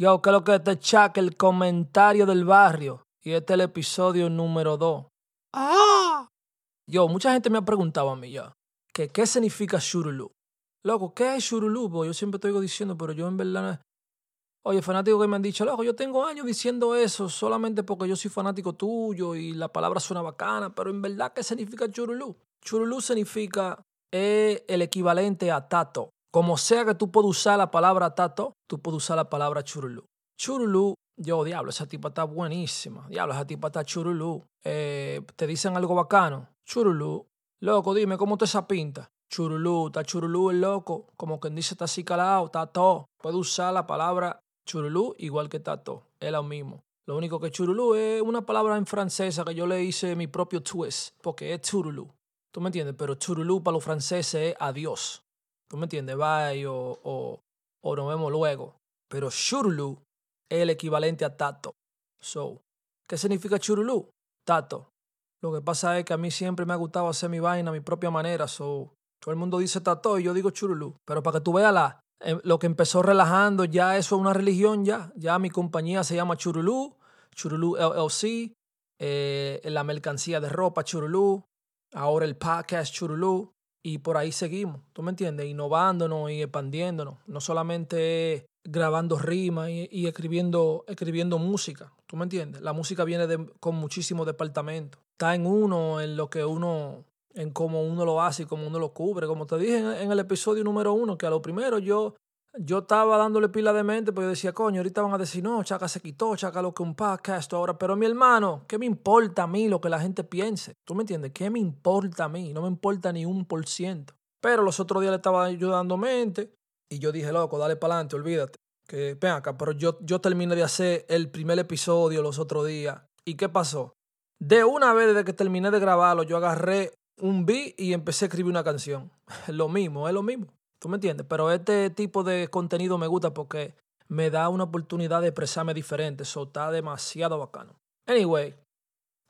Yo, que lo que te chaca el comentario del barrio. Y este es el episodio número 2. ¡Ah! Yo, mucha gente me ha preguntado a mí ya, que qué significa churulú. Loco, ¿qué es churulú? Porque yo siempre estoy diciendo, pero yo en verdad no es- Oye, fanáticos que me han dicho, loco, yo tengo años diciendo eso solamente porque yo soy fanático tuyo y la palabra suena bacana, pero en verdad, ¿qué significa churulú? Churulú significa el equivalente a tato. Como sea que tú puedas usar la palabra tato, tú puedes usar la palabra churulú. Churulú, yo, diablo, esa tipa está buenísima. Diablo, esa tipa está churulú. Eh, te dicen algo bacano. Churulú. Loco, dime, ¿cómo te esa pinta? Churulú, está churulú el loco. Como quien dice, está así calado, está todo. Puede usar la palabra churulú igual que tato. Es lo mismo. Lo único que churulú es una palabra en francesa que yo le hice mi propio twist, porque es churulú. ¿Tú me entiendes? Pero churulú para los franceses es adiós. ¿Tú me entiendes? Bye o, o, o nos vemos luego. Pero churulú es el equivalente a tato. So, ¿qué significa churulú? Tato. Lo que pasa es que a mí siempre me ha gustado hacer mi vaina a mi propia manera. So, todo el mundo dice tato y yo digo churulú. Pero para que tú veas la, eh, lo que empezó relajando, ya eso es una religión ya. Ya mi compañía se llama Churulú, Churulú LLC, eh, la mercancía de ropa Churulú, ahora el podcast Churulú. Y por ahí seguimos, ¿tú me entiendes? Innovándonos y expandiéndonos. No solamente grabando rimas y, escribiendo, escribiendo música, ¿tú me entiendes? La música viene de- con muchísimos departamentos. Está en uno, en lo que uno, en cómo uno lo hace y cómo uno lo cubre. Como te dije en el episodio número uno, que a lo primero yo, yo estaba dándole pila de mente, porque yo decía, coño, ahorita van a decir, no, Chaca se quitó, Chaca lo que un podcast ahora. Pero mi hermano, ¿qué me importa a mí lo que la gente piense? ¿Tú me entiendes? ¿Qué me importa a mí? No me importa ni un por ciento. Pero los otros días le estaba ayudando mente y yo dije, loco, dale para adelante, olvídate. Que ven acá, pero yo, yo terminé de hacer el primer episodio los otros días. ¿Y qué pasó? De una vez desde que terminé de grabarlo, yo agarré un beat y empecé a escribir una canción. Lo mismo, es lo mismo. ¿Tú me entiendes? Pero este tipo de contenido me gusta porque me da una oportunidad de expresarme diferente. Eso está demasiado bacano. Anyway,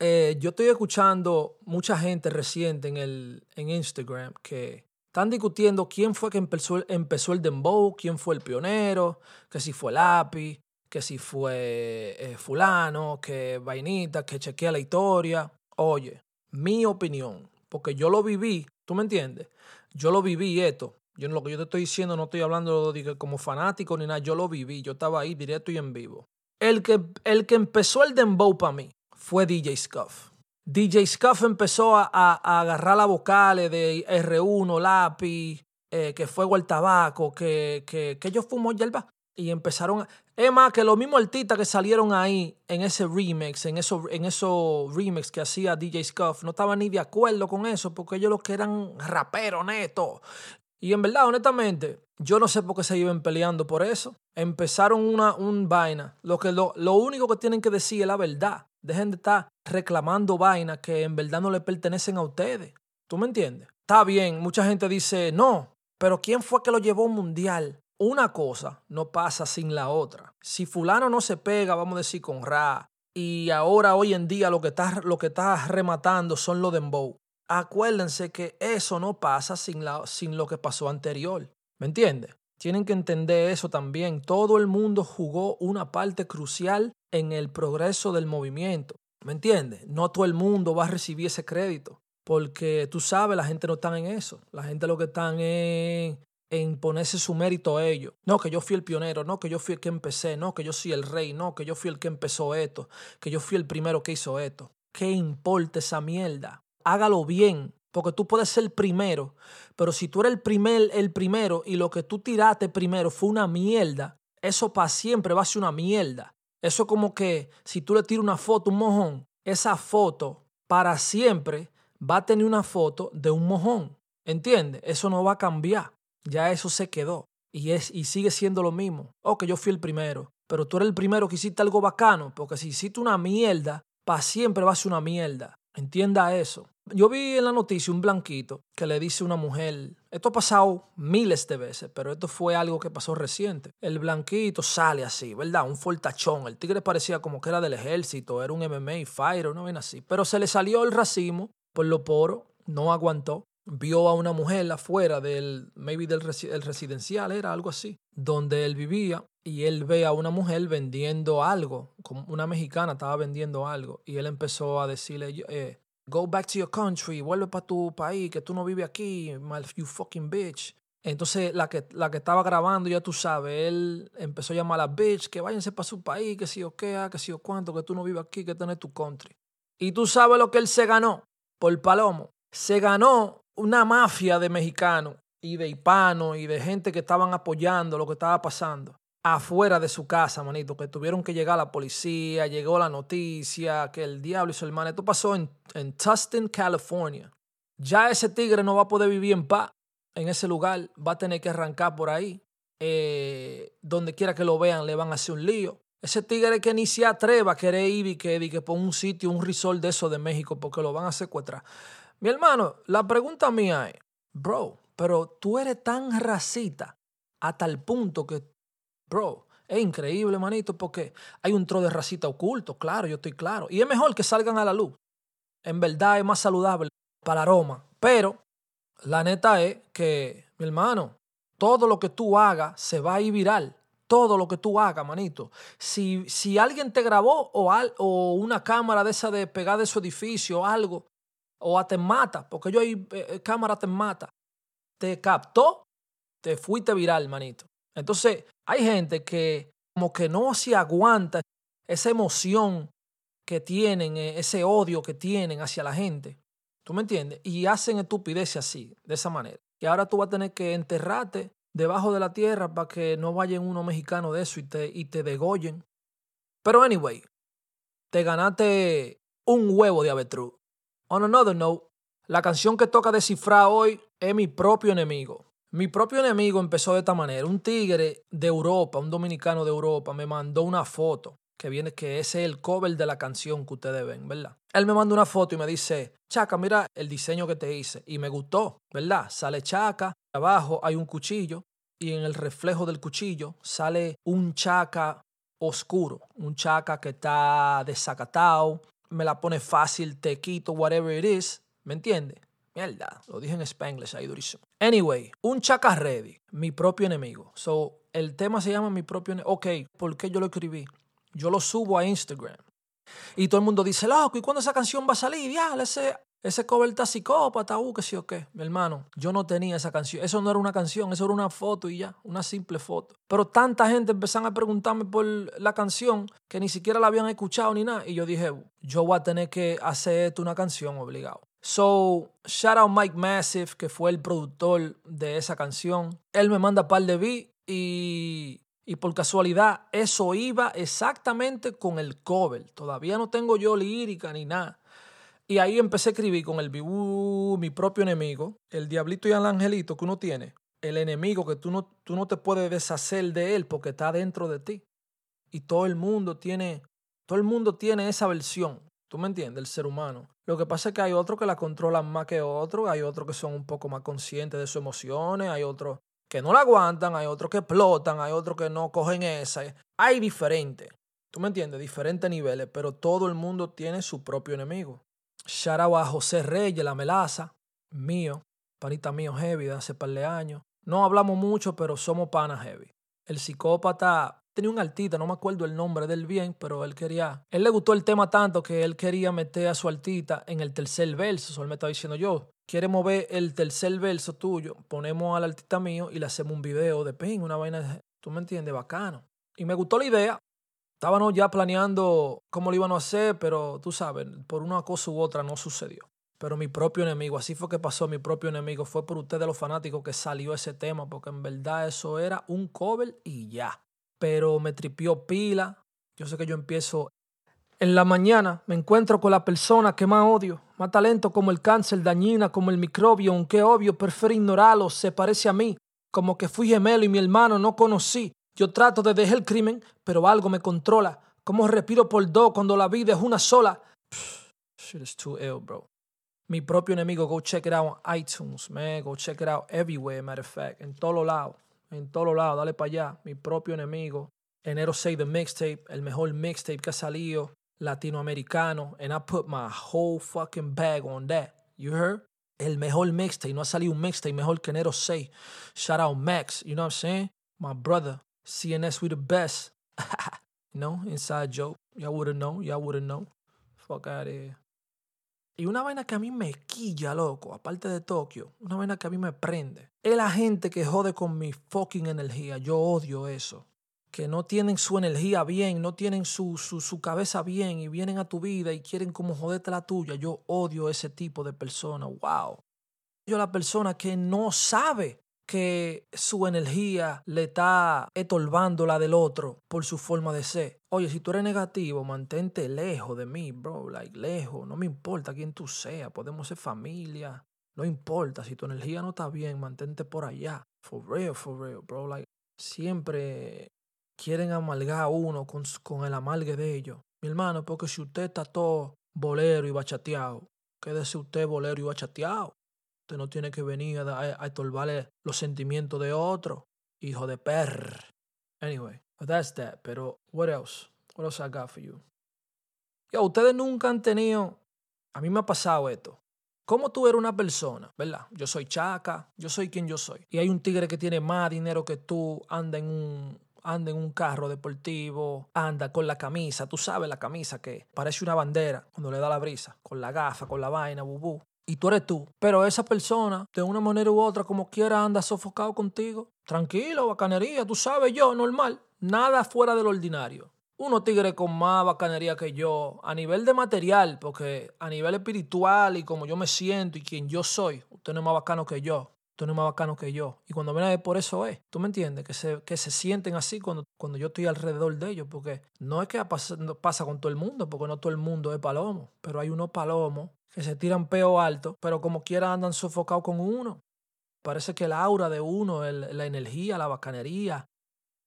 eh, yo estoy escuchando mucha gente reciente en, el, en Instagram que están discutiendo quién fue que empezó, empezó el dembow, quién fue el pionero, que si fue Lápiz, que si fue eh, fulano, que vainita, que chequea la historia. Oye, mi opinión, porque yo lo viví, ¿tú me entiendes? Yo lo viví esto. Yo lo que yo te estoy diciendo no estoy hablando de como fanático ni nada, yo lo viví, yo estaba ahí directo y en vivo. El que, el que empezó el dembow para mí fue DJ Scuff. DJ Scuff empezó a, a- agarrar las vocales de R1, Lápiz, eh, que Fuego al Tabaco, que, que, que ellos fumó yerba. Y empezaron a... Es más, que los mismos artistas que salieron ahí en ese remix, en esos en esos remix que hacía DJ Scuff, no estaban ni de acuerdo con eso, porque ellos los que eran raperos netos. Y en verdad, honestamente, yo no sé por qué se iban peleando por eso. Empezaron una un vaina. Lo, que, lo, lo único que tienen que decir es la verdad. Dejen de estar reclamando vainas que en verdad no le pertenecen a ustedes. ¿Tú me entiendes? Está bien, mucha gente dice, no, pero ¿quién fue que lo llevó a un mundial? Una cosa no pasa sin la otra. Si fulano no se pega, vamos a decir con Ra, y ahora hoy en día lo que está, lo que rematando son los dembow. Acuérdense que eso no pasa sin, la, sin lo que pasó anterior. ¿Me entiendes? Tienen que entender eso también. Todo el mundo jugó una parte crucial en el progreso del movimiento. ¿Me entiendes? No todo el mundo va a recibir ese crédito. Porque tú sabes, la gente no está en eso. La gente lo que están en, en ponerse su mérito a ellos. No, que yo fui el pionero, no, que yo fui el que empecé, no, que yo soy el rey, no, que yo fui el que empezó esto, que yo fui el primero que hizo esto. ¿Qué importa esa mierda? Hágalo bien, porque tú puedes ser primero, pero si tú eres el, primer, el primero y lo que tú tiraste primero fue una mierda, eso para siempre va a ser una mierda. Eso es como que si tú le tiras una foto a un mojón, esa foto para siempre va a tener una foto de un mojón. ¿Entiendes? Eso no va a cambiar. Ya eso se quedó. Y, es, y sigue siendo lo mismo. Ok, yo fui el primero. Pero tú eres el primero que hiciste algo bacano. Porque si hiciste una mierda, para siempre va a ser una mierda. Entienda eso. Yo vi en la noticia un blanquito que le dice a una mujer, esto ha pasado miles de veces, pero esto fue algo que pasó reciente. El blanquito sale así, ¿verdad? Un fortachón. El tigre parecía como que era del ejército, era un MMA fighter, no ven así. Pero se le salió el racismo por lo poro, no aguantó. vio a una mujer afuera del, maybe del el residencial, era algo así, donde él vivía, y él ve a una mujer vendiendo algo, como una mexicana estaba vendiendo algo, y él empezó a decirle, eh, go back to your country, vuelve para tu país, que tú no vives aquí, you fucking bitch. Entonces la que, la que estaba grabando, ya tú sabes, él empezó a llamar a la bitch, que váyanse para su país, que si o qué, ah, que si o cuánto, que tú no vives aquí, que tenés tu country. Y tú sabes lo que él se ganó por Palomo. Se ganó una mafia de mexicanos y de hispanos y de gente que estaban apoyando lo que estaba pasando afuera de su casa, manito, que tuvieron que llegar la policía, llegó la noticia, que el diablo y su hermano. Esto pasó en, en Tustin, California. Ya ese tigre no va a poder vivir en paz en ese lugar, va a tener que arrancar por ahí. Eh, donde quiera que lo vean, le van a hacer un lío. Ese tigre que ni se atreva a querer ir y que, que por un sitio, un resort de eso de México, porque lo van a secuestrar. Mi hermano, la pregunta mía es, bro, pero tú eres tan racista a tal punto que, bro, es increíble, manito, porque hay un tro de racita oculto, claro, yo estoy claro. Y es mejor que salgan a la luz. En verdad es más saludable para el aroma. Pero la neta es que, mi hermano, todo lo que tú hagas se va a ir viral. Todo lo que tú hagas, manito. Si, si alguien te grabó o, al, o una cámara de esa de pegar de su edificio o algo, o a te mata, porque yo hay eh, eh, cámara te mata, te captó, te fuiste viral, manito. Entonces, hay gente que como que no se aguanta esa emoción que tienen, eh, ese odio que tienen hacia la gente. ¿Tú me entiendes? Y hacen estupideces así, de esa manera. Y ahora tú vas a tener que enterrarte debajo de la tierra para que no vayan uno mexicano de eso y te, y te degollen. Pero anyway, te ganaste un huevo de avetruz. On another note, la canción que toca descifrar hoy es Mi propio enemigo. Mi propio enemigo empezó de esta manera. Un tigre de Europa, un dominicano de Europa, me mandó una foto que viene que ese es el cover de la canción que ustedes ven, ¿verdad? Él me mandó una foto y me dice, Chaca, mira el diseño que te hice. Y me gustó, ¿verdad? Sale Chaca, abajo hay un cuchillo y en el reflejo del cuchillo sale un Chaca oscuro, un Chaca que está desacatado, me la pone fácil, te quito, whatever it is. ¿Me entiende? Lo dije en Spanglish ahí durísimo. Anyway, un chaca ready, mi propio enemigo. So, el tema se llama mi propio enemigo. Ok, ¿por qué yo lo escribí? Yo lo subo a Instagram. Y todo el mundo dice, loco, ¿y cuándo esa canción va a salir? Ya, ese ese cover está psicópata, uh, que sí o qué. Mi hermano, yo no tenía esa canción. Eso no era una canción, eso era una foto y ya, una simple foto. Pero tanta gente empezaron a preguntarme por la canción que ni siquiera la habían escuchado ni nada. Y yo dije, yo voy a tener que hacer esto una canción obligado. So, shout out Mike Massive, que fue el productor de esa canción. Él me manda par de beats y, y por casualidad eso iba exactamente con el cover. Todavía no tengo yo lírica ni nada. Y ahí empecé a escribir con el uh, mi propio enemigo, el diablito y el angelito que uno tiene, el enemigo que tú no, tú no te puedes deshacer de él porque está dentro de ti. Y todo el mundo tiene, todo el mundo tiene esa versión, ¿tú me entiendes? El ser humano. Lo que pasa es que hay otros que la controlan más que otros, hay otros que son un poco más conscientes de sus emociones, hay otros que no la aguantan, hay otros que explotan, hay otros que no cogen esa. Hay diferentes, ¿tú me entiendes? Diferentes niveles, pero todo el mundo tiene su propio enemigo. Shout a José Reyes, la melaza, mío, panita mío heavy de hace par de años. No hablamos mucho, pero somos panas heavy. El psicópata tenía un altita, no me acuerdo el nombre del bien, pero él quería, él le gustó el tema tanto que él quería meter a su altita en el tercer verso. él me estaba diciendo yo, quiere mover el tercer verso tuyo, ponemos al altita mío y le hacemos un video de ping, una vaina, tú me entiendes, bacano. Y me gustó la idea, Estábamos ya planeando cómo lo íbamos a hacer, pero tú sabes, por una cosa u otra no sucedió. Pero mi propio enemigo, así fue que pasó, mi propio enemigo, fue por ustedes los fanáticos que salió ese tema, porque en verdad eso era un cover y ya. Pero me tripió pila. Yo sé que yo empiezo en la mañana, me encuentro con la persona que más odio, más talento como el cáncer, dañina como el microbio, aunque obvio, prefiero ignorarlo, se parece a mí, como que fui gemelo y mi hermano no conocí. Yo trato de dejar el crimen, pero algo me controla. ¿Cómo respiro por dos cuando la vida es una sola? shit is too ill, bro. Mi propio enemigo, go check it out on iTunes, man. Go check it out everywhere, matter of fact. En todos lados. En todos lados. Dale para allá. Mi propio enemigo. Enero 6 de mixtape. El mejor mixtape que ha salido latinoamericano. And I put my whole fucking bag on that. You heard? el mejor mixtape. No ha salido un mixtape mejor que Enero 6. Shout out Max, you know what I'm saying? My brother, CNS, we the best. you know, inside joke. Y'all wouldn't know, y'all wouldn't know. Fuck out of here. Y una vaina que a mí me quilla, loco, aparte de Tokio, una vaina que a mí me prende, es la gente que jode con mi fucking energía. Yo odio eso. Que no tienen su energía bien, no tienen su, su, su cabeza bien y vienen a tu vida y quieren como joderte la tuya. Yo odio ese tipo de personas. Wow. Yo la persona que no sabe que su energía le está estorbando la del otro por su forma de ser. Oye, si tú eres negativo, mantente lejos de mí, bro, like lejos. No me importa quién tú seas, podemos ser familia. No importa, si tu energía no está bien, mantente por allá. For real, for real, bro. Like, siempre quieren amalgar a uno con, con el amalgue de ellos. Mi hermano, porque si usted está todo bolero y bachateado, quédese usted bolero y bachateado. Usted no tiene que venir a, a, estorbarle los sentimientos de otro. Hijo de perr. Anyway, that's that. Pero, what else? What else I got for you? Yo, ustedes nunca han tenido. A mí me ha pasado esto. ¿Cómo tú eres una persona, verdad? Yo soy chaca, yo soy quien yo soy. Y hay un tigre que tiene más dinero que tú, anda en un, anda en un carro deportivo, anda con la camisa, tú sabes la camisa que parece una bandera cuando le da la brisa, con la gafa, con la vaina, bubú y tú eres tú. Pero esa persona, de una manera u otra, como quiera, anda sofocado contigo. Tranquilo, bacanería, tú sabes yo, normal. Nada fuera del ordinario. Uno tigre con más bacanería que yo, a nivel de material, porque a nivel espiritual y como yo me siento y quien yo soy, usted no es más bacano que yo. Usted no es más bacano que yo. Y cuando viene por eso es. ¿Tú me entiendes? Que se, que se sienten así cuando, cuando yo estoy alrededor de ellos. Porque no es que pasa, pasa con todo el mundo, porque no todo el mundo es palomo. Pero hay unos palomos que se tiran peo alto, pero como quiera andan sofocados con uno. Parece que el aura de uno, el, la energía, la bacanería,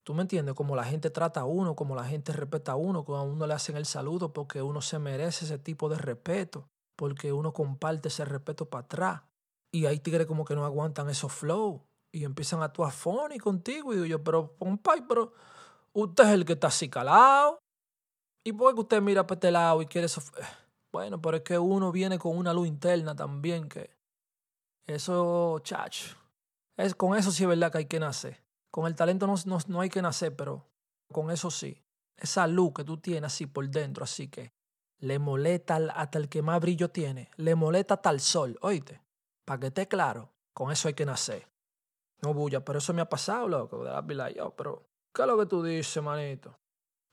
tú me entiendes, como la gente trata a uno, como la gente respeta a uno, como a uno le hacen el saludo porque uno se merece ese tipo de respeto, porque uno comparte ese respeto para atrás. Y hay tigres como que no aguantan esos flow y empiezan a actuar funny contigo. Y digo yo, pero, compay, pero usted es el que está así calado. ¿Y por qué usted mira para este lado y quiere eso? Bueno, pero es que uno viene con una luz interna también que eso, chacho, es, con eso sí es verdad que hay que nacer. Con el talento no, no, no hay que nacer, pero con eso sí. Esa luz que tú tienes así por dentro, así que le molesta hasta el que más brillo tiene, le molesta hasta el sol, oíste, para que esté claro, con eso hay que nacer. No bulla, pero eso me ha pasado, loco, de la yo, pero ¿qué es lo que tú dices, manito?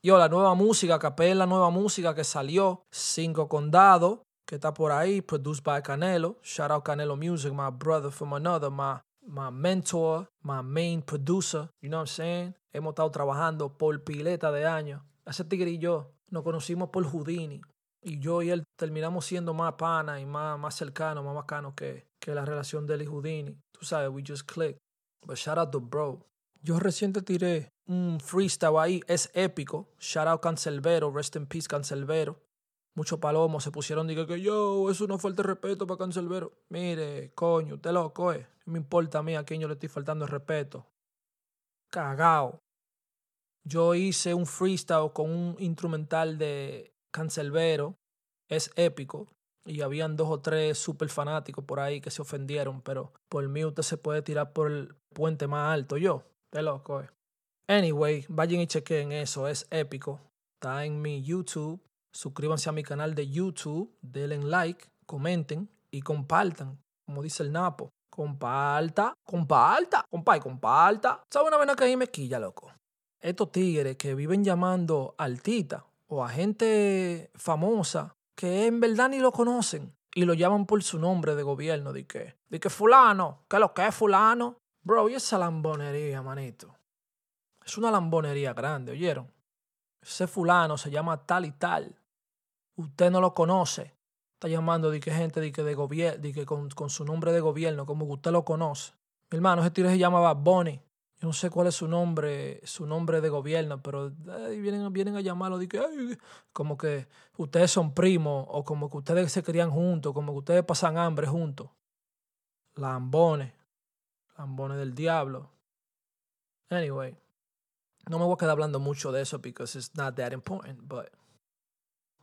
Yo, la nueva música, capella, la nueva música que salió, Cinco Condados, que está por ahí, produced by Canelo. Shout out Canelo Music, my brother from another, my, my mentor, my main producer. You know what I'm saying? Hemos estado trabajando por pileta de años. Ese tigre y yo nos conocimos por Houdini. Y yo y él terminamos siendo más pana y más, más cercanos, más bacanos que, que la relación de él y Houdini. Tú sabes, we just clicked. But shout out to bro. Yo reciente tiré un freestyle ahí, es épico. Shout out Cancelbero, rest in peace Cancelbero. Muchos palomos se pusieron dije que yo, eso no falta respeto para Cancelbero. Mire, coño, usted loco, eh. No me importa a mí a quién yo le estoy faltando el respeto. Cagao. Yo hice un freestyle con un instrumental de Cancelbero. Es épico. Y habían dos o tres super fanáticos por ahí que se ofendieron, pero por mí usted se puede tirar por el puente más alto. Yo, de loco, eh. Anyway, vayan y chequen eso, es épico. Está en mi YouTube. Suscríbanse a mi canal de YouTube, denle like, comenten y compartan, como dice el Napo. Comparta, comparta, compa comparta. ¿Sabe una vena que ahí me quilla, loco? Estos tigres que viven llamando altita o a gente famosa que en verdad ni lo conocen y lo llaman por su nombre de gobierno. ¿De qué? ¿De que fulano? ¿Qué lo que es fulano? Bro, y esa lambonería, manito. Es una lambonería grande, ¿oyeron? Ese fulano se llama tal y tal. Usted no lo conoce. Está llamando de que gente de que de gobierno, de que con, con, su nombre de gobierno, como que usted lo conoce. Mi hermano, ese tío se llamaba Bonnie. Yo no sé cuál es su nombre, su nombre de gobierno, pero ay, vienen, vienen a llamarlo de que ay, como que ustedes son primos o como que ustedes se crían juntos, como que ustedes pasan hambre juntos. Lambones. Lambones del diablo. Anyway. No me voy a quedar hablando mucho de eso because it's not that important, but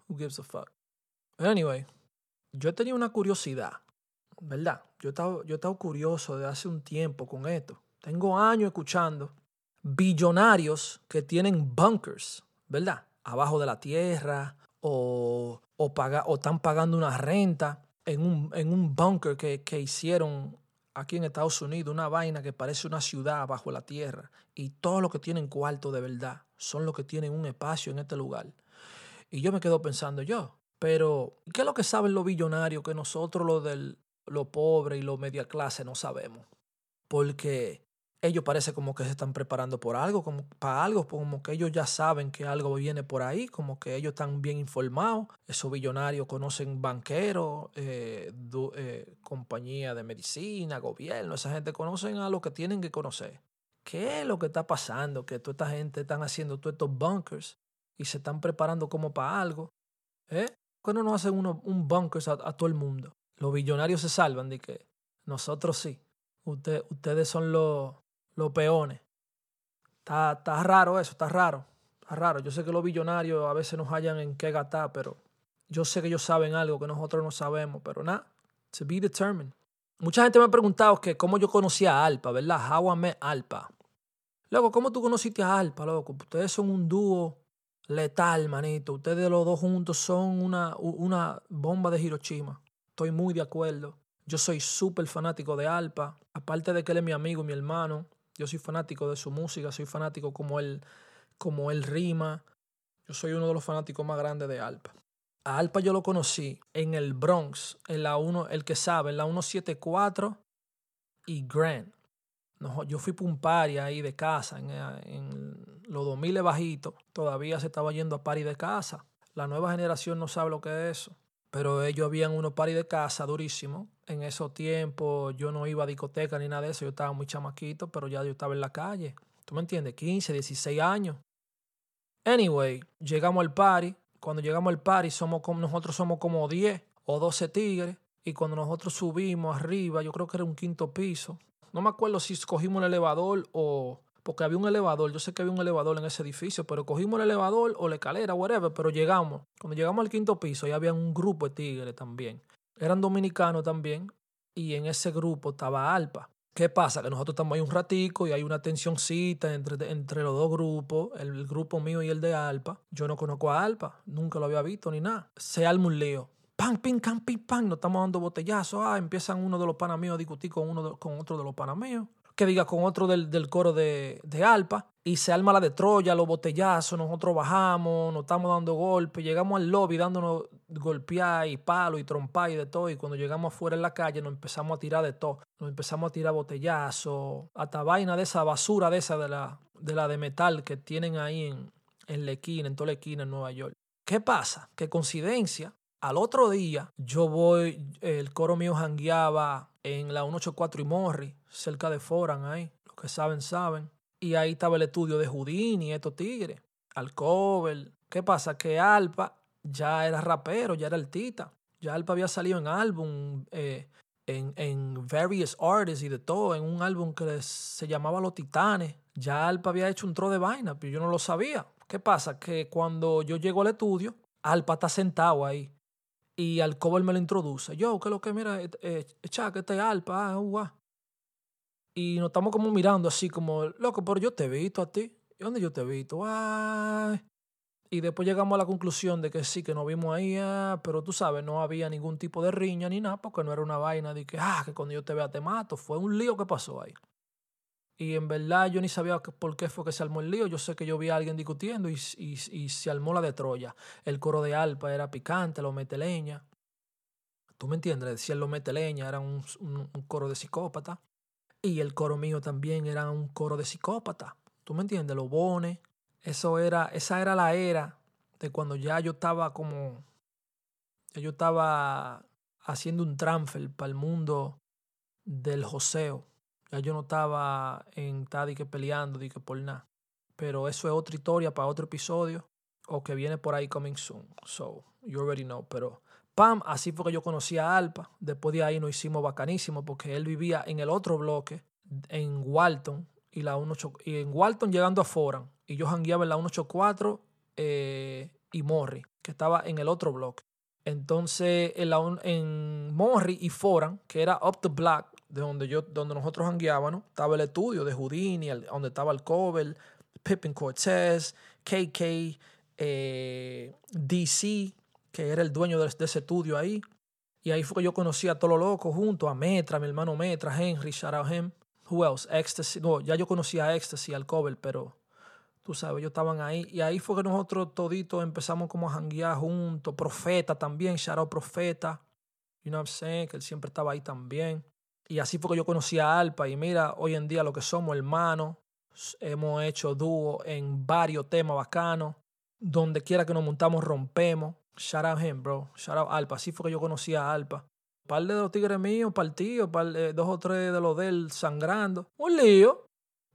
who gives a fuck. Anyway, yo tenía una curiosidad, ¿verdad? Yo he, estado, yo he estado curioso de hace un tiempo con esto. Tengo años escuchando billonarios que tienen bunkers, ¿verdad? Abajo de la tierra o, o, paga, o están pagando una renta en un, en un bunker que, que hicieron aquí en Estados Unidos, una vaina que parece una ciudad bajo la tierra. Y todos los que tienen cuarto de verdad son los que tienen un espacio en este lugar. Y yo me quedo pensando yo, pero ¿qué es lo que saben los billonarios que nosotros los del lo pobre y lo media clase no sabemos? Porque ellos parece como que se están preparando por algo, como para algo, como que ellos ya saben que algo viene por ahí, como que ellos están bien informados. Esos billonarios conocen banqueros, eh, eh, compañía de medicina, gobierno, esa gente conocen a lo que tienen que conocer. ¿Qué es lo que está pasando? Que toda esta gente están haciendo todos estos bunkers y se están preparando como para algo. ¿Eh? ¿Cuándo no hacen uno, un bunkers a, todo el mundo? Los billonarios se salvan de que nosotros sí. Usted, ustedes son los, los peones. Está, está raro eso, está raro. Está raro. Yo sé que los billonarios a veces nos hallan en qué gastar, pero yo sé que ellos saben algo que nosotros no sabemos, pero nada, to be determined. Mucha gente me ha preguntado que cómo yo conocía a Alpa, ¿verdad? How I Alpa. Loco, ¿cómo tú conociste a Alpa, loco? Ustedes son un dúo letal, manito. Ustedes los dos juntos son una, una bomba de Hiroshima. Estoy muy de acuerdo. Yo soy súper fanático de Alpa. Aparte de que él es mi amigo mi hermano, yo soy fanático de su música, soy fanático como él, como él rima. Yo soy uno de los fanáticos más grandes de Alpa. A Alpa yo lo conocí en el Bronx, en la 1, el que sabe, en la 174 y Grand. No, yo fui para un party ahí de casa, en, en los 2000 bajitos. Todavía se estaba yendo a party de casa. La nueva generación no sabe lo que es eso. Pero ellos habían unos party de casa durísimos en esos tiempos yo no iba a discoteca ni nada de eso, yo estaba muy chamaquito, pero ya yo estaba en la calle. ¿Tú me entiendes? 15, 16 años. Anyway, llegamos al party. Cuando llegamos al party, somos como, nosotros somos como 10 o 12 tigres. Y cuando nosotros subimos arriba, yo creo que era un quinto piso. No me acuerdo si escogimos el elevador o... Porque había un elevador, yo sé que había un elevador en ese edificio, pero cogimos el elevador o la escalera, whatever, pero llegamos. Cuando llegamos al quinto piso, ya había un grupo de tigres también eran dominicanos también y en ese grupo estaba Alpa. ¿Qué pasa? Que nosotros estamos ahí un ratico y hay una tensióncita entre, entre los dos grupos, el grupo mío y el de Alpa. Yo no conozco a Alpa, nunca lo había visto ni nada. Se arma un lío. Pan, pin, can, pin, pan, nos estamos dando botellazos. Ah, empiezan uno de los panas a discutir con, uno con otro de los panas míos que diga con otro del, del coro de, de, Alpa, y se arma la de Troya, los botellazos, nosotros bajamos, nos estamos dando golpes, llegamos al lobby dándonos golpear y palo y trompar y de todo, y cuando llegamos afuera en la calle nos empezamos a tirar de todo, nos empezamos a tirar botellazos, hasta vaina de esa basura de esa de la de, la de metal que tienen ahí en, en la esquina, en toda la esquina en Nueva York. ¿Qué pasa? Que coincidencia, al otro día yo voy, el coro mío jangueaba en la 184 y Morri, cerca de Foran ahí. Los que saben, saben. Y ahí estaba el estudio de Houdini, estos tigres. Alcover. ¿Qué pasa? Que Alpa ya era rapero, ya era artista. Ya Alpa había salido en álbum, eh, en, en various artists y de todo, en un álbum que se llamaba Los Titanes. Ya Alpa había hecho un tro de vaina, pero yo no lo sabía. ¿Qué pasa? Que cuando yo llego al estudio, Alpa está sentado ahí. Y Alcover me lo introduce. Yo, ¿qué es lo que? Mira, eh, eh, que este Alpa, ah, y nos estamos como mirando así como, loco, pero yo te he visto a ti. ¿Y dónde yo te he visto? Ay. Y después llegamos a la conclusión de que sí, que nos vimos ahí, ah, pero tú sabes, no había ningún tipo de riña ni nada, porque no era una vaina de que, ah, que cuando yo te vea te mato. Fue un lío que pasó ahí. Y en verdad yo ni sabía por qué fue que se armó el lío. Yo sé que yo vi a alguien discutiendo y, y, y se armó la de Troya. El coro de Alpa era picante, lo mete leña. ¿Tú me entiendes? Decían lo mete leña, era un, un, coro de psicópata. Y el coro mío también era un coro de psicópata. ¿Tú me entiendes? Los bones. Eso era, esa era la era de cuando ya yo estaba como. Yo estaba haciendo un transfer para el mundo del joseo. Ya yo no estaba en que peleando, que por nada. Pero eso es otra historia para otro episodio. O que viene por ahí coming soon. So, you already know. Pero Pam, así fue que yo conocí a Alpa. Después de ahí nos hicimos bacanísimo porque él vivía en el otro bloque, en Walton, y, la y en Walton llegando a Foran. Y yo jangueaba en la 184 eh, y Morri, que estaba en el otro bloque. Entonces, en, la, en Morri y Foran, que era up the block, de donde, yo, donde nosotros hangueábamos, estaba el estudio de Houdini, donde estaba el cover, Pippin Cortez, KK, eh, DC, que era el dueño de, ese estudio ahí. Y ahí fue que yo conocí a todos los locos junto, a Metra, mi hermano Metra, Henry, shout out him. Who else? Ecstasy. No, ya yo conocía a Ecstasy, al cover, pero tú sabes, ellos estaban ahí. Y ahí fue que nosotros toditos empezamos como a janguear juntos. Profeta también, shout out Profeta. You know what I'm saying? Que él siempre estaba ahí también. Y así fue que yo conocí a Alpa. Y mira, hoy en día lo que somos hermanos. Hemos hecho dúo en varios temas bacanos. Donde quiera que nos montamos, rompemos. Shout out him, bro. Shout out Alpa. Así fue que yo conocí a Alpa. Un par de los tigres míos partidos, par de, dos o tres de los de él sangrando. Un lío.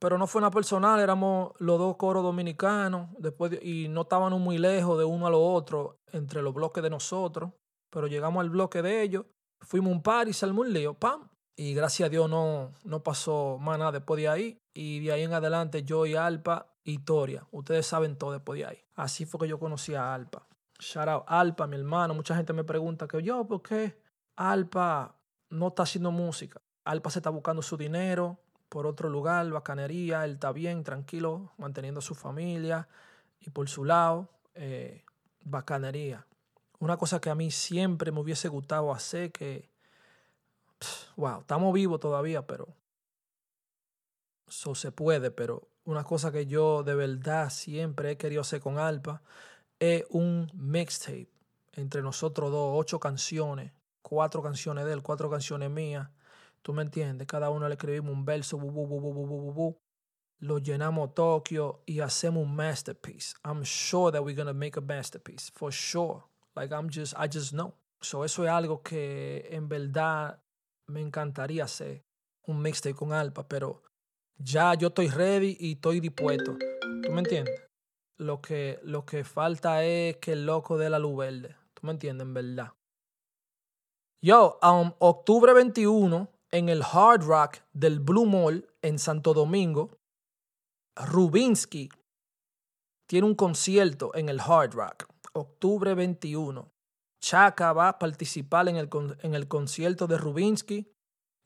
Pero no fue nada personal, éramos los dos coros dominicanos después y no estábamos muy lejos de uno a lo otro entre los bloques de nosotros. Pero llegamos al bloque de ellos, fuimos un par y salimos un lío, pam. Y gracias a Dios no, no pasó más nada después de ahí. Y de ahí en adelante yo y Alpa y Toria. Ustedes saben todo después de ahí. Así fue que yo conocí a Alpa. Shout out Alpa, mi hermano. Mucha gente me pregunta que yo, ¿por qué Alpa no está haciendo música? Alpa se está buscando su dinero por otro lugar, bacanería. Él está bien, tranquilo, manteniendo a su familia. Y por su lado, eh, bacanería. Una cosa que a mí siempre me hubiese gustado hacer, que, wow, estamos vivos todavía, pero eso se puede, pero una cosa que yo de verdad siempre he querido hacer con Alpa es un mixtape entre nosotros dos, ocho canciones, cuatro canciones de él, cuatro canciones mías. ¿Tú me entiendes? Cada uno le escribimos un verso, bu, bu, bu, lo llenamos Tokio y hacemos un masterpiece. I'm sure that we're gonna make a masterpiece, for sure. Like I'm just, I just know. So eso es algo que en verdad me encantaría hacer, un mixtape con Alpa, pero ya yo estoy ready y estoy dispuesto. ¿Tú me entiendes? Lo que, lo que falta es que el loco dé la luz verde. ¿Tú me entiendes? En verdad. Yo, um, octubre 21, en el Hard Rock del Blue Mall en Santo Domingo, Rubinsky tiene un concierto en el Hard Rock. Octubre 21. Chaka va a participar en el, en el concierto de Rubinsky.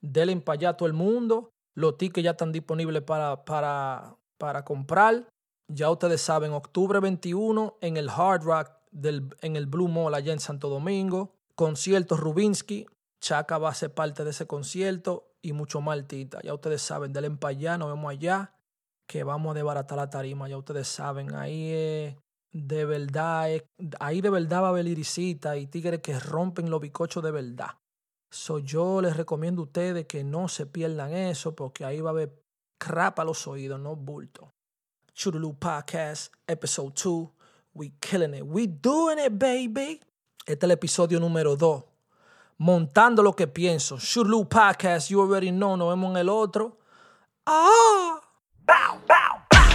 Denle para allá todo el mundo. Los tickets ya están disponibles para, para, para comprar. Ya ustedes saben, octubre 21 en el Hard Rock, del, en el Blue Mall allá en Santo Domingo. Concierto Rubinsky. Chaka va a ser parte de ese concierto y mucho más Tita. Ya ustedes saben, denle para allá, nos vemos allá, que vamos a desbaratar la tarima. Ya ustedes saben, ahí de verdad, es, ahí de verdad va a haber irisita y tigres que rompen los bicochos de verdad. So, yo les recomiendo a ustedes que no se pierdan eso porque ahí va a haber crapa los oídos, no bulto. Churulu Podcast, Episode 2. We killing it. We doing it, baby. Este es el episodio número 2. Montando lo que pienso. Churulu Podcast, you already know. Nos vemos en el otro. ¡Ah! ¡Bow, bow, bow!